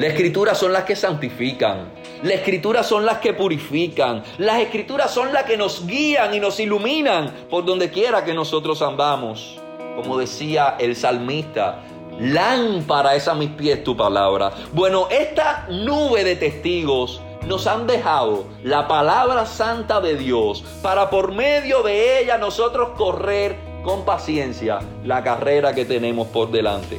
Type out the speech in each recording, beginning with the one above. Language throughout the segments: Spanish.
La escritura son las que santifican. Las escrituras son las que purifican. Las escrituras son las que nos guían y nos iluminan por donde quiera que nosotros andamos. Como decía el salmista, lámpara es a mis pies tu palabra. Bueno, esta nube de testigos nos han dejado la palabra santa de Dios para por medio de ella nosotros correr con paciencia la carrera que tenemos por delante.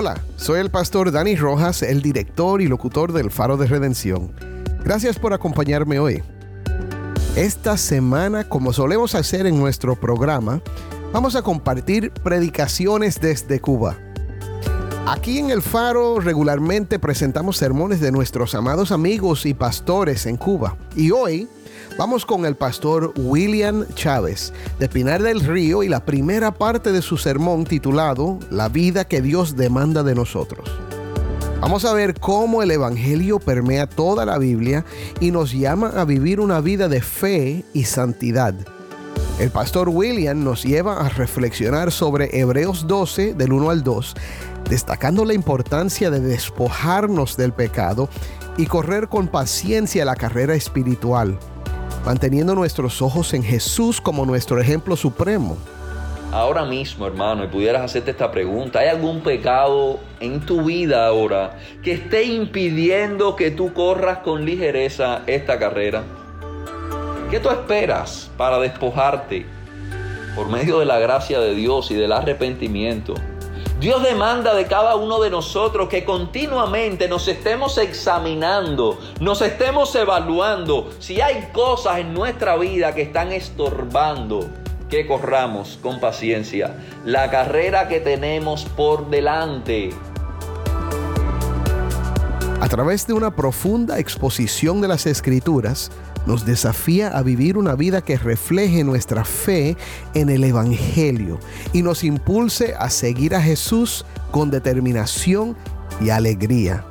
Hola, soy el pastor Dani Rojas, el director y locutor del Faro de Redención. Gracias por acompañarme hoy. Esta semana, como solemos hacer en nuestro programa, vamos a compartir predicaciones desde Cuba. Aquí en el Faro regularmente presentamos sermones de nuestros amados amigos y pastores en Cuba. Y hoy Vamos con el pastor William Chávez de Pinar del Río y la primera parte de su sermón titulado La vida que Dios demanda de nosotros. Vamos a ver cómo el Evangelio permea toda la Biblia y nos llama a vivir una vida de fe y santidad. El pastor William nos lleva a reflexionar sobre Hebreos 12 del 1 al 2, destacando la importancia de despojarnos del pecado y correr con paciencia la carrera espiritual manteniendo nuestros ojos en Jesús como nuestro ejemplo supremo. Ahora mismo, hermano, y pudieras hacerte esta pregunta, ¿hay algún pecado en tu vida ahora que esté impidiendo que tú corras con ligereza esta carrera? ¿Qué tú esperas para despojarte por medio de la gracia de Dios y del arrepentimiento? Dios demanda de cada uno de nosotros que continuamente nos estemos examinando, nos estemos evaluando si hay cosas en nuestra vida que están estorbando, que corramos con paciencia la carrera que tenemos por delante. A través de una profunda exposición de las escrituras, nos desafía a vivir una vida que refleje nuestra fe en el Evangelio y nos impulse a seguir a Jesús con determinación y alegría.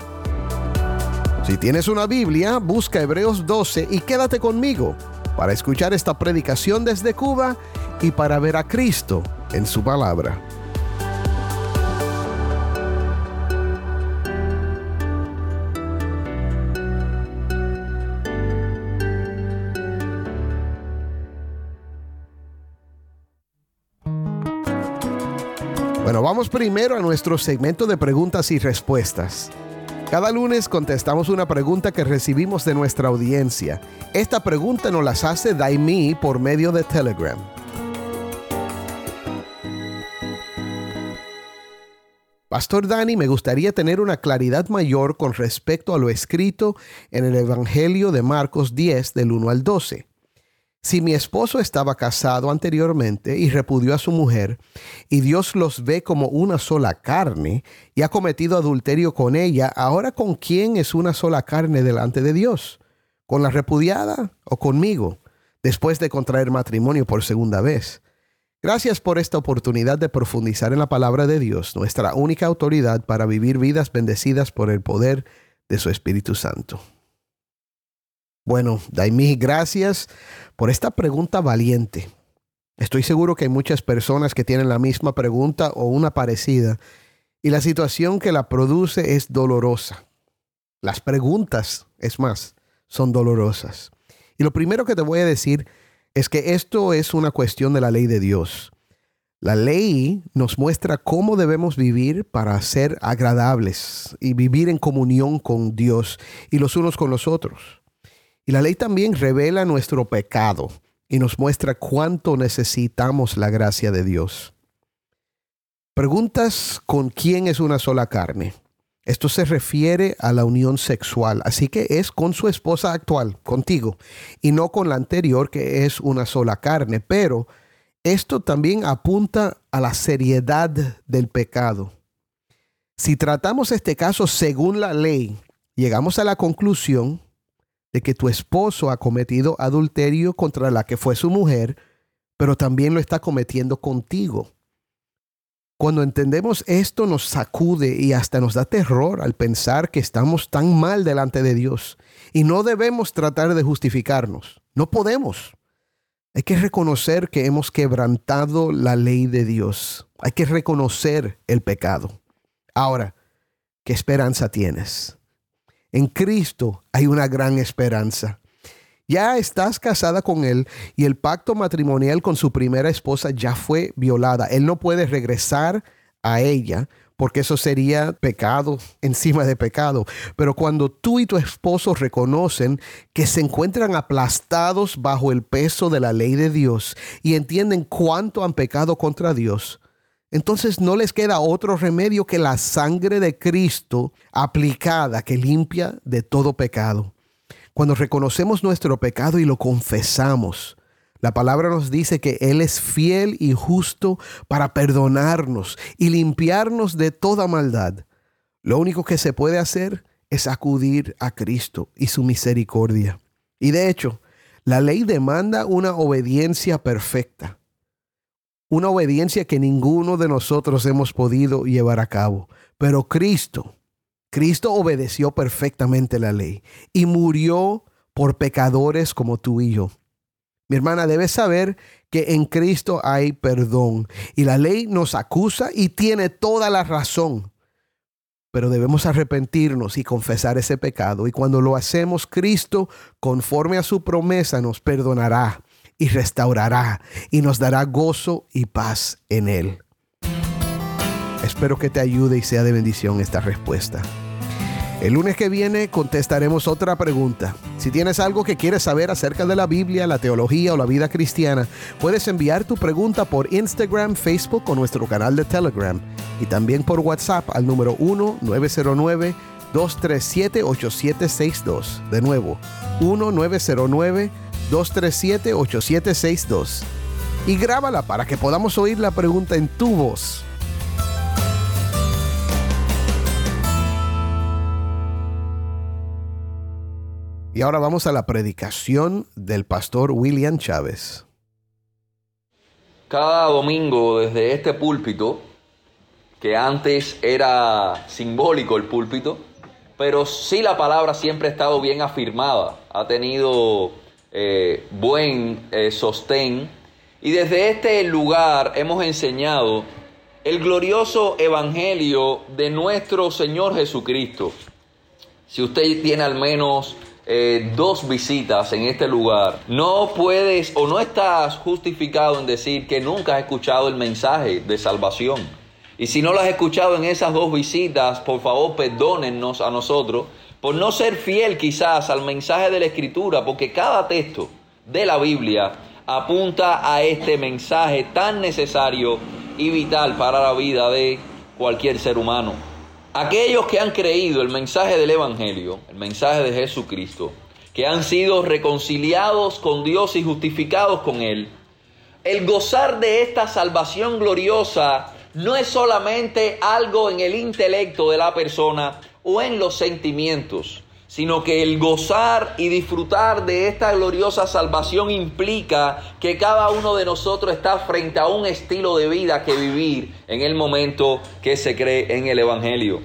Si tienes una Biblia, busca Hebreos 12 y quédate conmigo para escuchar esta predicación desde Cuba y para ver a Cristo en su palabra. Bueno, vamos primero a nuestro segmento de preguntas y respuestas. Cada lunes contestamos una pregunta que recibimos de nuestra audiencia. Esta pregunta nos las hace Daimi por medio de Telegram. Pastor Dani, me gustaría tener una claridad mayor con respecto a lo escrito en el Evangelio de Marcos 10 del 1 al 12. Si mi esposo estaba casado anteriormente y repudió a su mujer, y Dios los ve como una sola carne, y ha cometido adulterio con ella, ahora con quién es una sola carne delante de Dios? ¿Con la repudiada o conmigo, después de contraer matrimonio por segunda vez? Gracias por esta oportunidad de profundizar en la palabra de Dios, nuestra única autoridad para vivir vidas bendecidas por el poder de su Espíritu Santo. Bueno, Daimi, gracias por esta pregunta valiente. Estoy seguro que hay muchas personas que tienen la misma pregunta o una parecida y la situación que la produce es dolorosa. Las preguntas, es más, son dolorosas. Y lo primero que te voy a decir es que esto es una cuestión de la ley de Dios. La ley nos muestra cómo debemos vivir para ser agradables y vivir en comunión con Dios y los unos con los otros. Y la ley también revela nuestro pecado y nos muestra cuánto necesitamos la gracia de Dios. Preguntas con quién es una sola carne. Esto se refiere a la unión sexual, así que es con su esposa actual, contigo, y no con la anterior que es una sola carne. Pero esto también apunta a la seriedad del pecado. Si tratamos este caso según la ley, llegamos a la conclusión de que tu esposo ha cometido adulterio contra la que fue su mujer, pero también lo está cometiendo contigo. Cuando entendemos esto nos sacude y hasta nos da terror al pensar que estamos tan mal delante de Dios y no debemos tratar de justificarnos. No podemos. Hay que reconocer que hemos quebrantado la ley de Dios. Hay que reconocer el pecado. Ahora, ¿qué esperanza tienes? En Cristo hay una gran esperanza. Ya estás casada con él y el pacto matrimonial con su primera esposa ya fue violada. Él no puede regresar a ella porque eso sería pecado encima de pecado. Pero cuando tú y tu esposo reconocen que se encuentran aplastados bajo el peso de la ley de Dios y entienden cuánto han pecado contra Dios, entonces no les queda otro remedio que la sangre de Cristo aplicada que limpia de todo pecado. Cuando reconocemos nuestro pecado y lo confesamos, la palabra nos dice que Él es fiel y justo para perdonarnos y limpiarnos de toda maldad. Lo único que se puede hacer es acudir a Cristo y su misericordia. Y de hecho, la ley demanda una obediencia perfecta, una obediencia que ninguno de nosotros hemos podido llevar a cabo. Pero Cristo, Cristo obedeció perfectamente la ley y murió por pecadores como tú y yo. Mi hermana, debes saber que en Cristo hay perdón y la ley nos acusa y tiene toda la razón. Pero debemos arrepentirnos y confesar ese pecado. Y cuando lo hacemos, Cristo, conforme a su promesa, nos perdonará y restaurará y nos dará gozo y paz en Él. Espero que te ayude y sea de bendición esta respuesta. El lunes que viene contestaremos otra pregunta. Si tienes algo que quieres saber acerca de la Biblia, la teología o la vida cristiana, puedes enviar tu pregunta por Instagram, Facebook o nuestro canal de Telegram y también por WhatsApp al número 1-909-237-8762. De nuevo, 1-909-237-8762. Y grábala para que podamos oír la pregunta en tu voz. Y ahora vamos a la predicación del pastor William Chávez. Cada domingo desde este púlpito, que antes era simbólico el púlpito, pero sí la palabra siempre ha estado bien afirmada, ha tenido eh, buen eh, sostén. Y desde este lugar hemos enseñado el glorioso evangelio de nuestro Señor Jesucristo. Si usted tiene al menos eh, dos visitas en este lugar, no puedes o no estás justificado en decir que nunca has escuchado el mensaje de salvación. Y si no lo has escuchado en esas dos visitas, por favor perdónennos a nosotros por no ser fiel quizás al mensaje de la Escritura, porque cada texto de la Biblia apunta a este mensaje tan necesario y vital para la vida de cualquier ser humano. Aquellos que han creído el mensaje del Evangelio, el mensaje de Jesucristo, que han sido reconciliados con Dios y justificados con Él, el gozar de esta salvación gloriosa no es solamente algo en el intelecto de la persona o en los sentimientos, sino que el gozar y disfrutar de esta gloriosa salvación implica que cada uno de nosotros está frente a un estilo de vida que vivir en el momento que se cree en el Evangelio.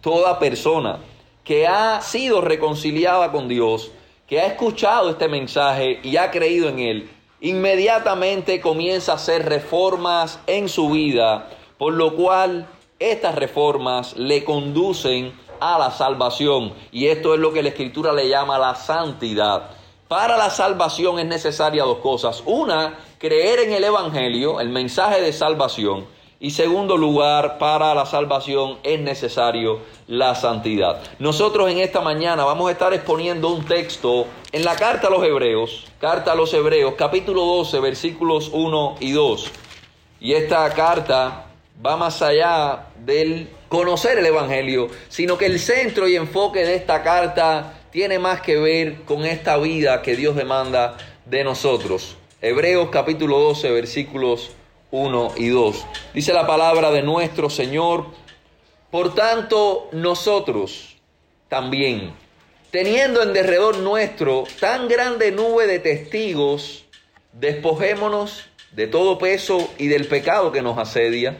Toda persona que ha sido reconciliada con Dios, que ha escuchado este mensaje y ha creído en él, inmediatamente comienza a hacer reformas en su vida, por lo cual estas reformas le conducen a la salvación. Y esto es lo que la escritura le llama la santidad. Para la salvación es necesaria dos cosas. Una, creer en el Evangelio, el mensaje de salvación. Y segundo lugar, para la salvación es necesario la santidad. Nosotros en esta mañana vamos a estar exponiendo un texto en la carta a los Hebreos, carta a los Hebreos, capítulo 12, versículos 1 y 2. Y esta carta va más allá del conocer el Evangelio, sino que el centro y enfoque de esta carta tiene más que ver con esta vida que Dios demanda de nosotros. Hebreos capítulo 12, versículos 1 y 2. Dice la palabra de nuestro Señor, por tanto nosotros también, teniendo en derredor nuestro tan grande nube de testigos, despojémonos de todo peso y del pecado que nos asedia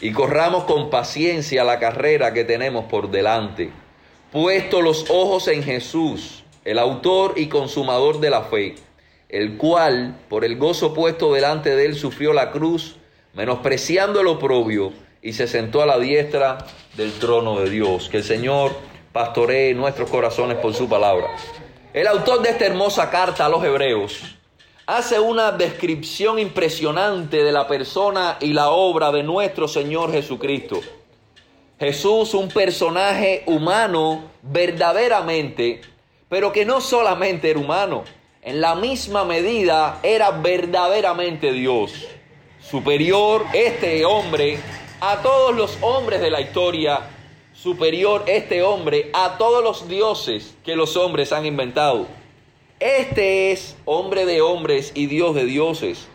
y corramos con paciencia la carrera que tenemos por delante, puesto los ojos en Jesús, el autor y consumador de la fe, el cual, por el gozo puesto delante de él, sufrió la cruz, menospreciando el oprobio, y se sentó a la diestra del trono de Dios. Que el Señor pastoree nuestros corazones por su palabra. El autor de esta hermosa carta a los hebreos hace una descripción impresionante de la persona y la obra de nuestro Señor Jesucristo. Jesús, un personaje humano verdaderamente, pero que no solamente era humano, en la misma medida era verdaderamente Dios. Superior este hombre a todos los hombres de la historia, superior este hombre a todos los dioses que los hombres han inventado. Este es hombre de hombres y Dios de dioses,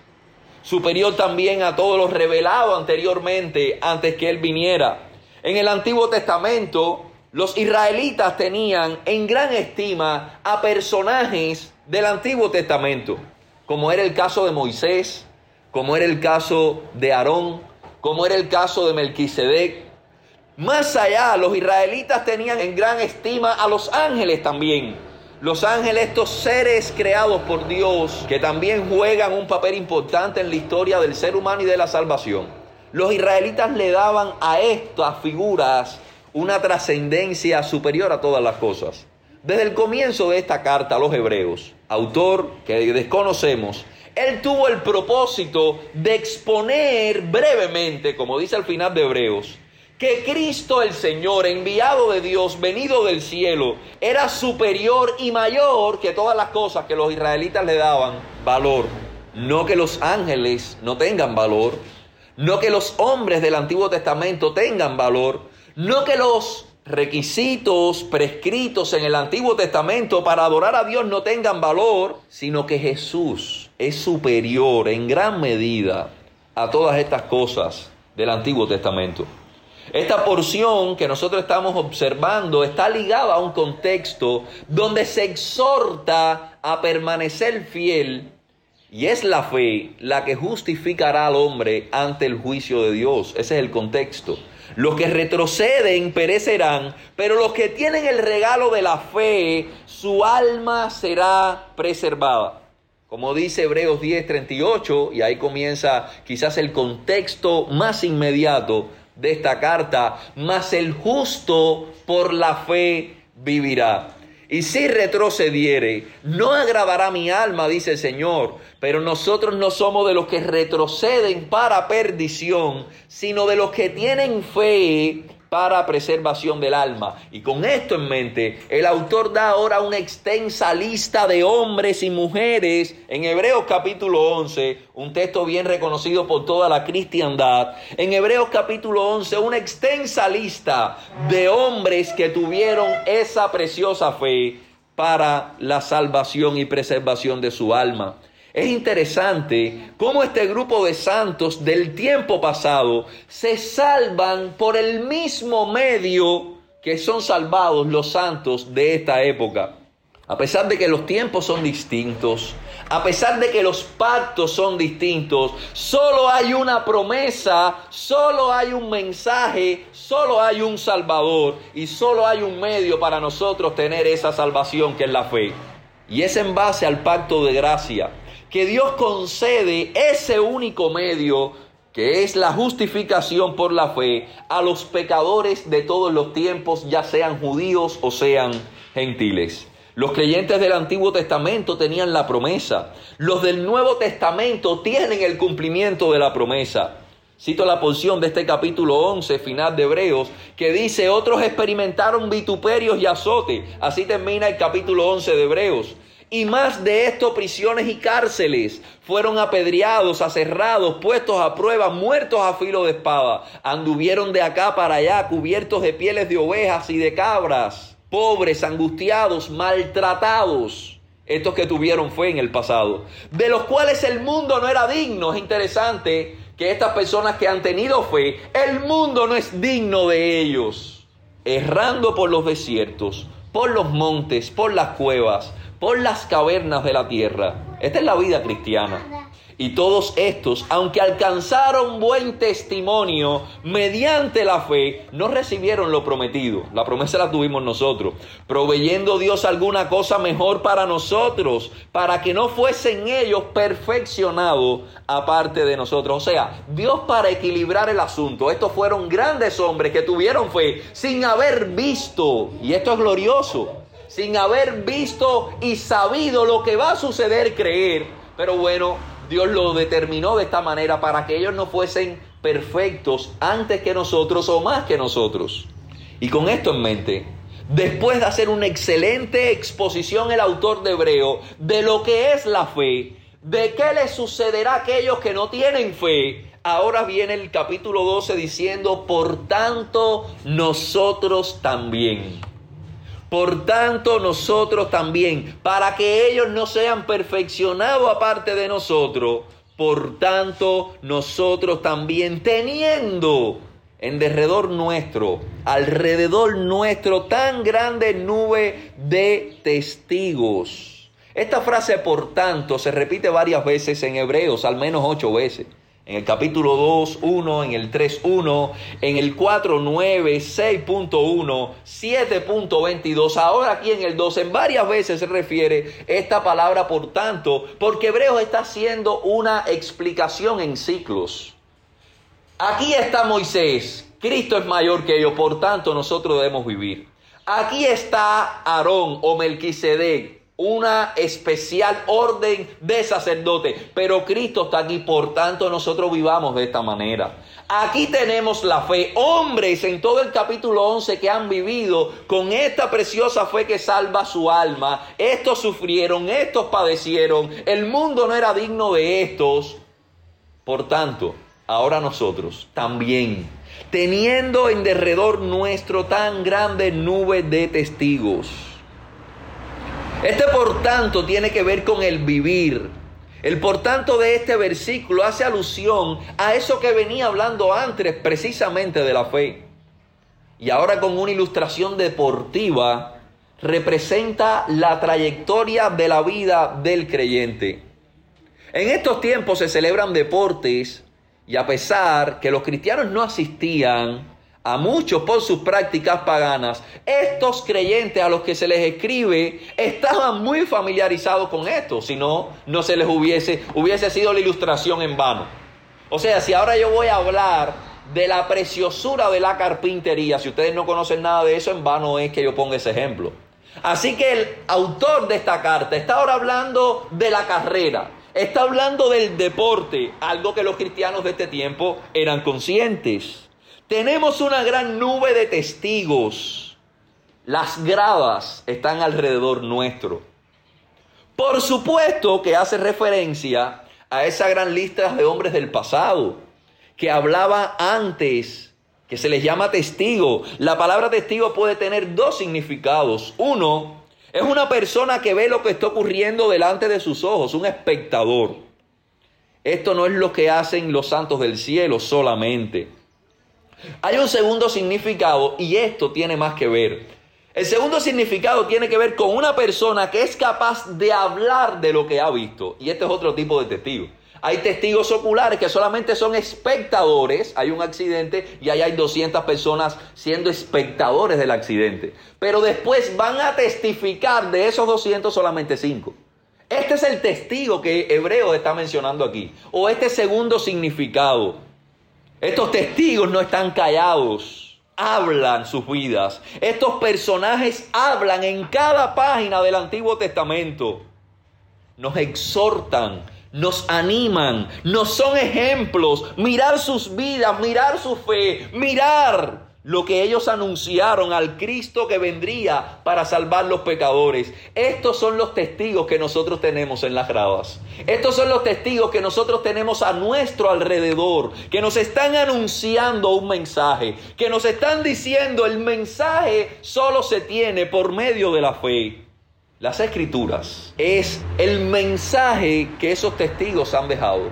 superior también a todos los revelados anteriormente antes que Él viniera. En el Antiguo Testamento, los israelitas tenían en gran estima a personajes del Antiguo Testamento, como era el caso de Moisés, como era el caso de Aarón, como era el caso de Melquisedec. Más allá, los israelitas tenían en gran estima a los ángeles también los ángeles, estos seres creados por Dios, que también juegan un papel importante en la historia del ser humano y de la salvación. Los israelitas le daban a estas figuras una trascendencia superior a todas las cosas. Desde el comienzo de esta carta a los hebreos, autor que desconocemos, él tuvo el propósito de exponer brevemente, como dice al final de Hebreos, que Cristo el Señor, enviado de Dios, venido del cielo, era superior y mayor que todas las cosas que los israelitas le daban valor. No que los ángeles no tengan valor, no que los hombres del Antiguo Testamento tengan valor, no que los requisitos prescritos en el Antiguo Testamento para adorar a Dios no tengan valor, sino que Jesús es superior en gran medida a todas estas cosas del Antiguo Testamento. Esta porción que nosotros estamos observando está ligada a un contexto donde se exhorta a permanecer fiel y es la fe la que justificará al hombre ante el juicio de Dios. Ese es el contexto. Los que retroceden perecerán, pero los que tienen el regalo de la fe, su alma será preservada. Como dice Hebreos 10:38, y ahí comienza quizás el contexto más inmediato de esta carta, mas el justo por la fe vivirá. Y si retrocediere, no agradará mi alma, dice el Señor, pero nosotros no somos de los que retroceden para perdición, sino de los que tienen fe para preservación del alma. Y con esto en mente, el autor da ahora una extensa lista de hombres y mujeres en Hebreos capítulo 11, un texto bien reconocido por toda la cristiandad. En Hebreos capítulo 11, una extensa lista de hombres que tuvieron esa preciosa fe para la salvación y preservación de su alma. Es interesante cómo este grupo de santos del tiempo pasado se salvan por el mismo medio que son salvados los santos de esta época. A pesar de que los tiempos son distintos, a pesar de que los pactos son distintos, solo hay una promesa, solo hay un mensaje, solo hay un salvador y solo hay un medio para nosotros tener esa salvación que es la fe. Y es en base al pacto de gracia que Dios concede ese único medio que es la justificación por la fe a los pecadores de todos los tiempos, ya sean judíos o sean gentiles. Los creyentes del Antiguo Testamento tenían la promesa. Los del Nuevo Testamento tienen el cumplimiento de la promesa. Cito la porción de este capítulo 11, final de Hebreos, que dice, otros experimentaron vituperios y azote. Así termina el capítulo 11 de Hebreos. Y más de esto, prisiones y cárceles. Fueron apedreados, aserrados, puestos a prueba, muertos a filo de espada. Anduvieron de acá para allá, cubiertos de pieles de ovejas y de cabras. Pobres, angustiados, maltratados. Estos que tuvieron fe en el pasado. De los cuales el mundo no era digno. Es interesante que estas personas que han tenido fe, el mundo no es digno de ellos. Errando por los desiertos, por los montes, por las cuevas, por las cavernas de la tierra. Esta es la vida cristiana. Y todos estos, aunque alcanzaron buen testimonio mediante la fe, no recibieron lo prometido. La promesa la tuvimos nosotros, proveyendo Dios alguna cosa mejor para nosotros, para que no fuesen ellos perfeccionados aparte de nosotros. O sea, Dios para equilibrar el asunto. Estos fueron grandes hombres que tuvieron fe sin haber visto. Y esto es glorioso. Sin haber visto y sabido lo que va a suceder, creer. Pero bueno, Dios lo determinó de esta manera para que ellos no fuesen perfectos antes que nosotros o más que nosotros. Y con esto en mente, después de hacer una excelente exposición el autor de Hebreo de lo que es la fe, de qué le sucederá a aquellos que no tienen fe, ahora viene el capítulo 12 diciendo, por tanto nosotros también. Por tanto, nosotros también, para que ellos no sean perfeccionados aparte de nosotros, por tanto, nosotros también, teniendo en derredor nuestro, alrededor nuestro, tan grande nube de testigos. Esta frase, por tanto, se repite varias veces en Hebreos, al menos ocho veces en el capítulo 2, 1, en el 3, 1, en el 4, 9, 6.1, 7.22, ahora aquí en el 2, en varias veces se refiere esta palabra por tanto, porque Hebreos está haciendo una explicación en ciclos. Aquí está Moisés, Cristo es mayor que yo, por tanto nosotros debemos vivir. Aquí está Aarón o Melquisedec, una especial orden de sacerdote. Pero Cristo está aquí, por tanto nosotros vivamos de esta manera. Aquí tenemos la fe. Hombres en todo el capítulo 11 que han vivido con esta preciosa fe que salva su alma. Estos sufrieron, estos padecieron. El mundo no era digno de estos. Por tanto, ahora nosotros también, teniendo en derredor nuestro tan grande nube de testigos este por tanto tiene que ver con el vivir. El por tanto de este versículo hace alusión a eso que venía hablando antes precisamente de la fe. Y ahora con una ilustración deportiva representa la trayectoria de la vida del creyente. En estos tiempos se celebran deportes y a pesar que los cristianos no asistían, a muchos por sus prácticas paganas, estos creyentes a los que se les escribe estaban muy familiarizados con esto, si no, no se les hubiese, hubiese sido la ilustración en vano. O sea, si ahora yo voy a hablar de la preciosura de la carpintería, si ustedes no conocen nada de eso, en vano es que yo ponga ese ejemplo. Así que el autor de esta carta está ahora hablando de la carrera, está hablando del deporte, algo que los cristianos de este tiempo eran conscientes. Tenemos una gran nube de testigos. Las gradas están alrededor nuestro. Por supuesto que hace referencia a esa gran lista de hombres del pasado que hablaba antes, que se les llama testigo. La palabra testigo puede tener dos significados. Uno, es una persona que ve lo que está ocurriendo delante de sus ojos, un espectador. Esto no es lo que hacen los santos del cielo solamente. Hay un segundo significado y esto tiene más que ver. El segundo significado tiene que ver con una persona que es capaz de hablar de lo que ha visto. Y este es otro tipo de testigo. Hay testigos oculares que solamente son espectadores. Hay un accidente y ahí hay 200 personas siendo espectadores del accidente. Pero después van a testificar de esos 200 solamente 5. Este es el testigo que Hebreo está mencionando aquí. O este segundo significado. Estos testigos no están callados, hablan sus vidas. Estos personajes hablan en cada página del Antiguo Testamento. Nos exhortan, nos animan, nos son ejemplos. Mirar sus vidas, mirar su fe, mirar lo que ellos anunciaron al Cristo que vendría para salvar los pecadores. Estos son los testigos que nosotros tenemos en las gradas. Estos son los testigos que nosotros tenemos a nuestro alrededor, que nos están anunciando un mensaje, que nos están diciendo el mensaje solo se tiene por medio de la fe. Las escrituras es el mensaje que esos testigos han dejado.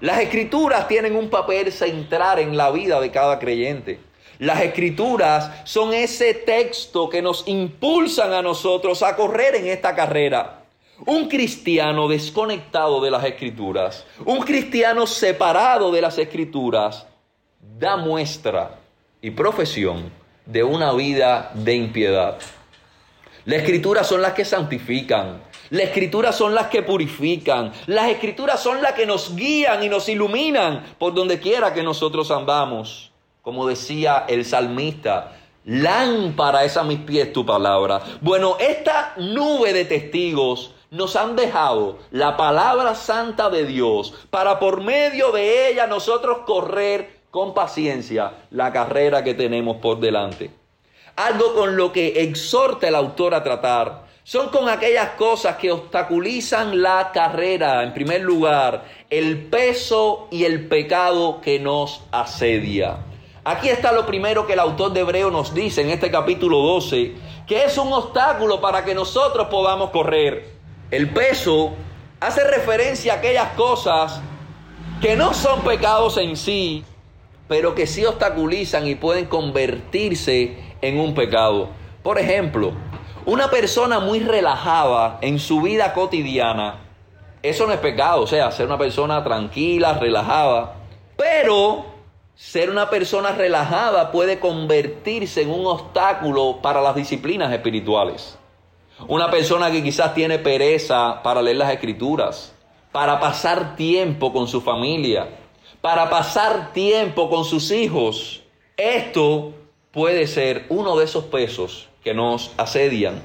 Las escrituras tienen un papel central en la vida de cada creyente. Las escrituras son ese texto que nos impulsan a nosotros a correr en esta carrera. Un cristiano desconectado de las escrituras, un cristiano separado de las escrituras, da muestra y profesión de una vida de impiedad. Las escrituras son las que santifican, las escrituras son las que purifican, las escrituras son las que nos guían y nos iluminan por donde quiera que nosotros andamos como decía el salmista, lámpara es a mis pies tu palabra. Bueno, esta nube de testigos nos han dejado la palabra santa de Dios para por medio de ella nosotros correr con paciencia la carrera que tenemos por delante. Algo con lo que exhorta el autor a tratar son con aquellas cosas que obstaculizan la carrera. En primer lugar, el peso y el pecado que nos asedia. Aquí está lo primero que el autor de Hebreo nos dice en este capítulo 12, que es un obstáculo para que nosotros podamos correr. El peso hace referencia a aquellas cosas que no son pecados en sí, pero que sí obstaculizan y pueden convertirse en un pecado. Por ejemplo, una persona muy relajada en su vida cotidiana, eso no es pecado, o sea, ser una persona tranquila, relajada, pero ser una persona relajada puede convertirse en un obstáculo para las disciplinas espirituales. Una persona que quizás tiene pereza para leer las escrituras, para pasar tiempo con su familia, para pasar tiempo con sus hijos. Esto puede ser uno de esos pesos que nos asedian.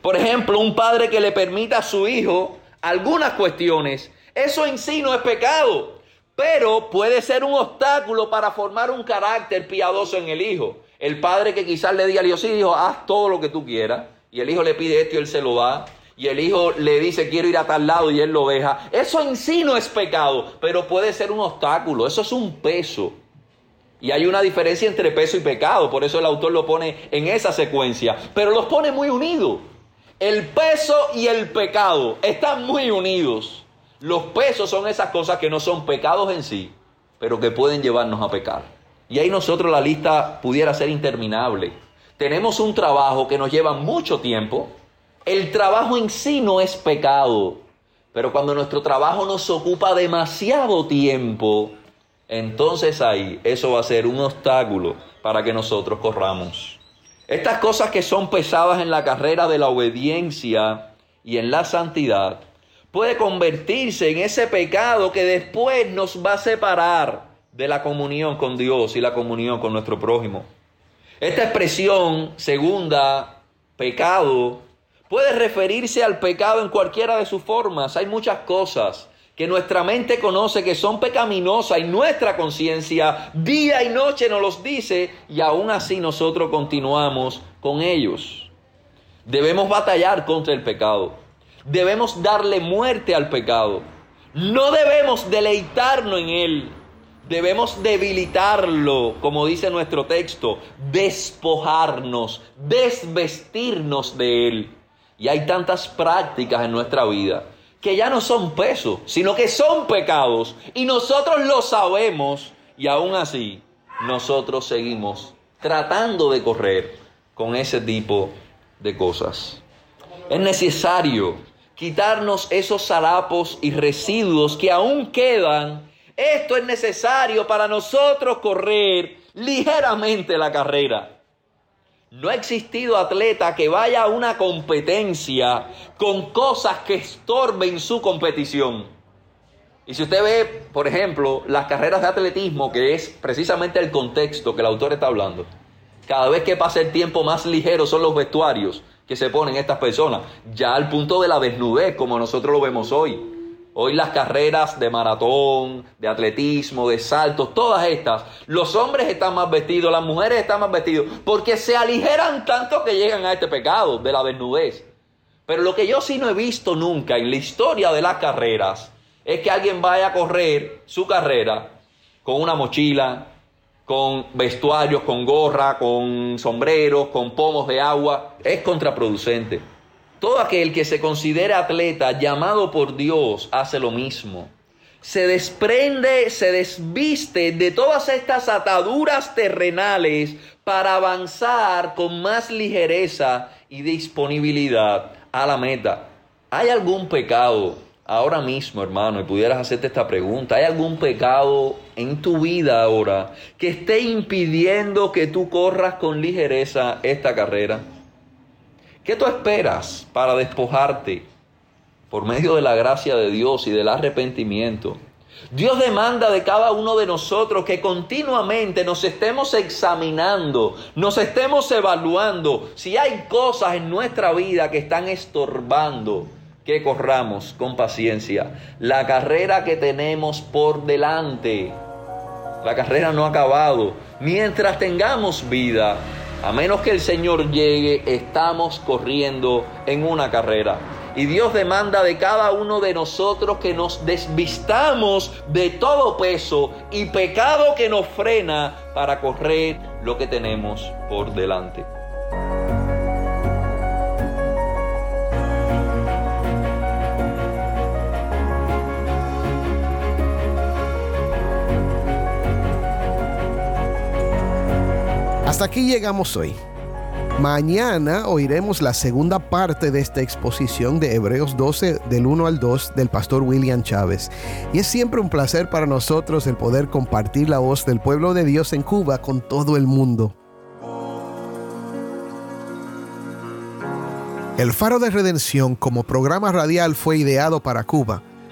Por ejemplo, un padre que le permita a su hijo algunas cuestiones, eso en sí no es pecado, pero puede ser un obstáculo para formar un carácter piadoso en el hijo. El padre que quizás le diga al hijo, sí, hijo, haz todo lo que tú quieras. Y el hijo le pide esto y él se lo da. Y el hijo le dice, quiero ir a tal lado y él lo deja. Eso en sí no es pecado, pero puede ser un obstáculo. Eso es un peso. Y hay una diferencia entre peso y pecado. Por eso el autor lo pone en esa secuencia. Pero los pone muy unidos. El peso y el pecado están muy unidos. Los pesos son esas cosas que no son pecados en sí, pero que pueden llevarnos a pecar. Y ahí nosotros la lista pudiera ser interminable. Tenemos un trabajo que nos lleva mucho tiempo. El trabajo en sí no es pecado, pero cuando nuestro trabajo nos ocupa demasiado tiempo, entonces ahí eso va a ser un obstáculo para que nosotros corramos. Estas cosas que son pesadas en la carrera de la obediencia y en la santidad puede convertirse en ese pecado que después nos va a separar de la comunión con Dios y la comunión con nuestro prójimo. Esta expresión segunda, pecado, puede referirse al pecado en cualquiera de sus formas. Hay muchas cosas que nuestra mente conoce que son pecaminosas y nuestra conciencia día y noche nos los dice y aún así nosotros continuamos con ellos. Debemos batallar contra el pecado. Debemos darle muerte al pecado. No debemos deleitarnos en él. Debemos debilitarlo, como dice nuestro texto, despojarnos, desvestirnos de él. Y hay tantas prácticas en nuestra vida que ya no son pesos, sino que son pecados. Y nosotros lo sabemos y aún así nosotros seguimos tratando de correr con ese tipo de cosas. Es necesario quitarnos esos harapos y residuos que aún quedan. Esto es necesario para nosotros correr ligeramente la carrera. No ha existido atleta que vaya a una competencia con cosas que estorben su competición. Y si usted ve, por ejemplo, las carreras de atletismo, que es precisamente el contexto que el autor está hablando, cada vez que pasa el tiempo más ligero son los vestuarios, que se ponen estas personas, ya al punto de la desnudez, como nosotros lo vemos hoy. Hoy las carreras de maratón, de atletismo, de saltos, todas estas, los hombres están más vestidos, las mujeres están más vestidos, porque se aligeran tanto que llegan a este pecado de la desnudez. Pero lo que yo sí no he visto nunca en la historia de las carreras es que alguien vaya a correr su carrera con una mochila, con vestuarios, con gorra, con sombreros, con pomos de agua. Es contraproducente. Todo aquel que se considera atleta llamado por Dios hace lo mismo. Se desprende, se desviste de todas estas ataduras terrenales para avanzar con más ligereza y disponibilidad a la meta. ¿Hay algún pecado ahora mismo, hermano, y pudieras hacerte esta pregunta, ¿hay algún pecado en tu vida ahora que esté impidiendo que tú corras con ligereza esta carrera? ¿Qué tú esperas para despojarte por medio de la gracia de Dios y del arrepentimiento? Dios demanda de cada uno de nosotros que continuamente nos estemos examinando, nos estemos evaluando si hay cosas en nuestra vida que están estorbando que corramos con paciencia la carrera que tenemos por delante. La carrera no ha acabado. Mientras tengamos vida, a menos que el Señor llegue, estamos corriendo en una carrera. Y Dios demanda de cada uno de nosotros que nos desvistamos de todo peso y pecado que nos frena para correr lo que tenemos por delante. Hasta aquí llegamos hoy. Mañana oiremos la segunda parte de esta exposición de Hebreos 12 del 1 al 2 del pastor William Chávez. Y es siempre un placer para nosotros el poder compartir la voz del pueblo de Dios en Cuba con todo el mundo. El Faro de Redención como programa radial fue ideado para Cuba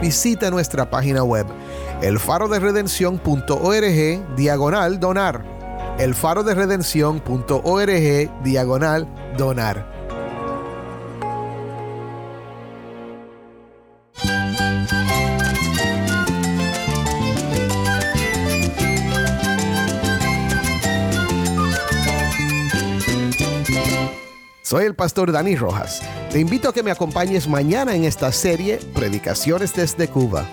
visita nuestra página web elfaroderedención.org diagonal donar. elfaroderedención.org diagonal donar. Soy el pastor Dani Rojas. Te invito a que me acompañes mañana en esta serie Predicaciones desde Cuba.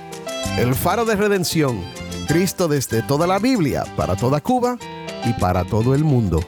El faro de redención. Cristo desde toda la Biblia, para toda Cuba y para todo el mundo.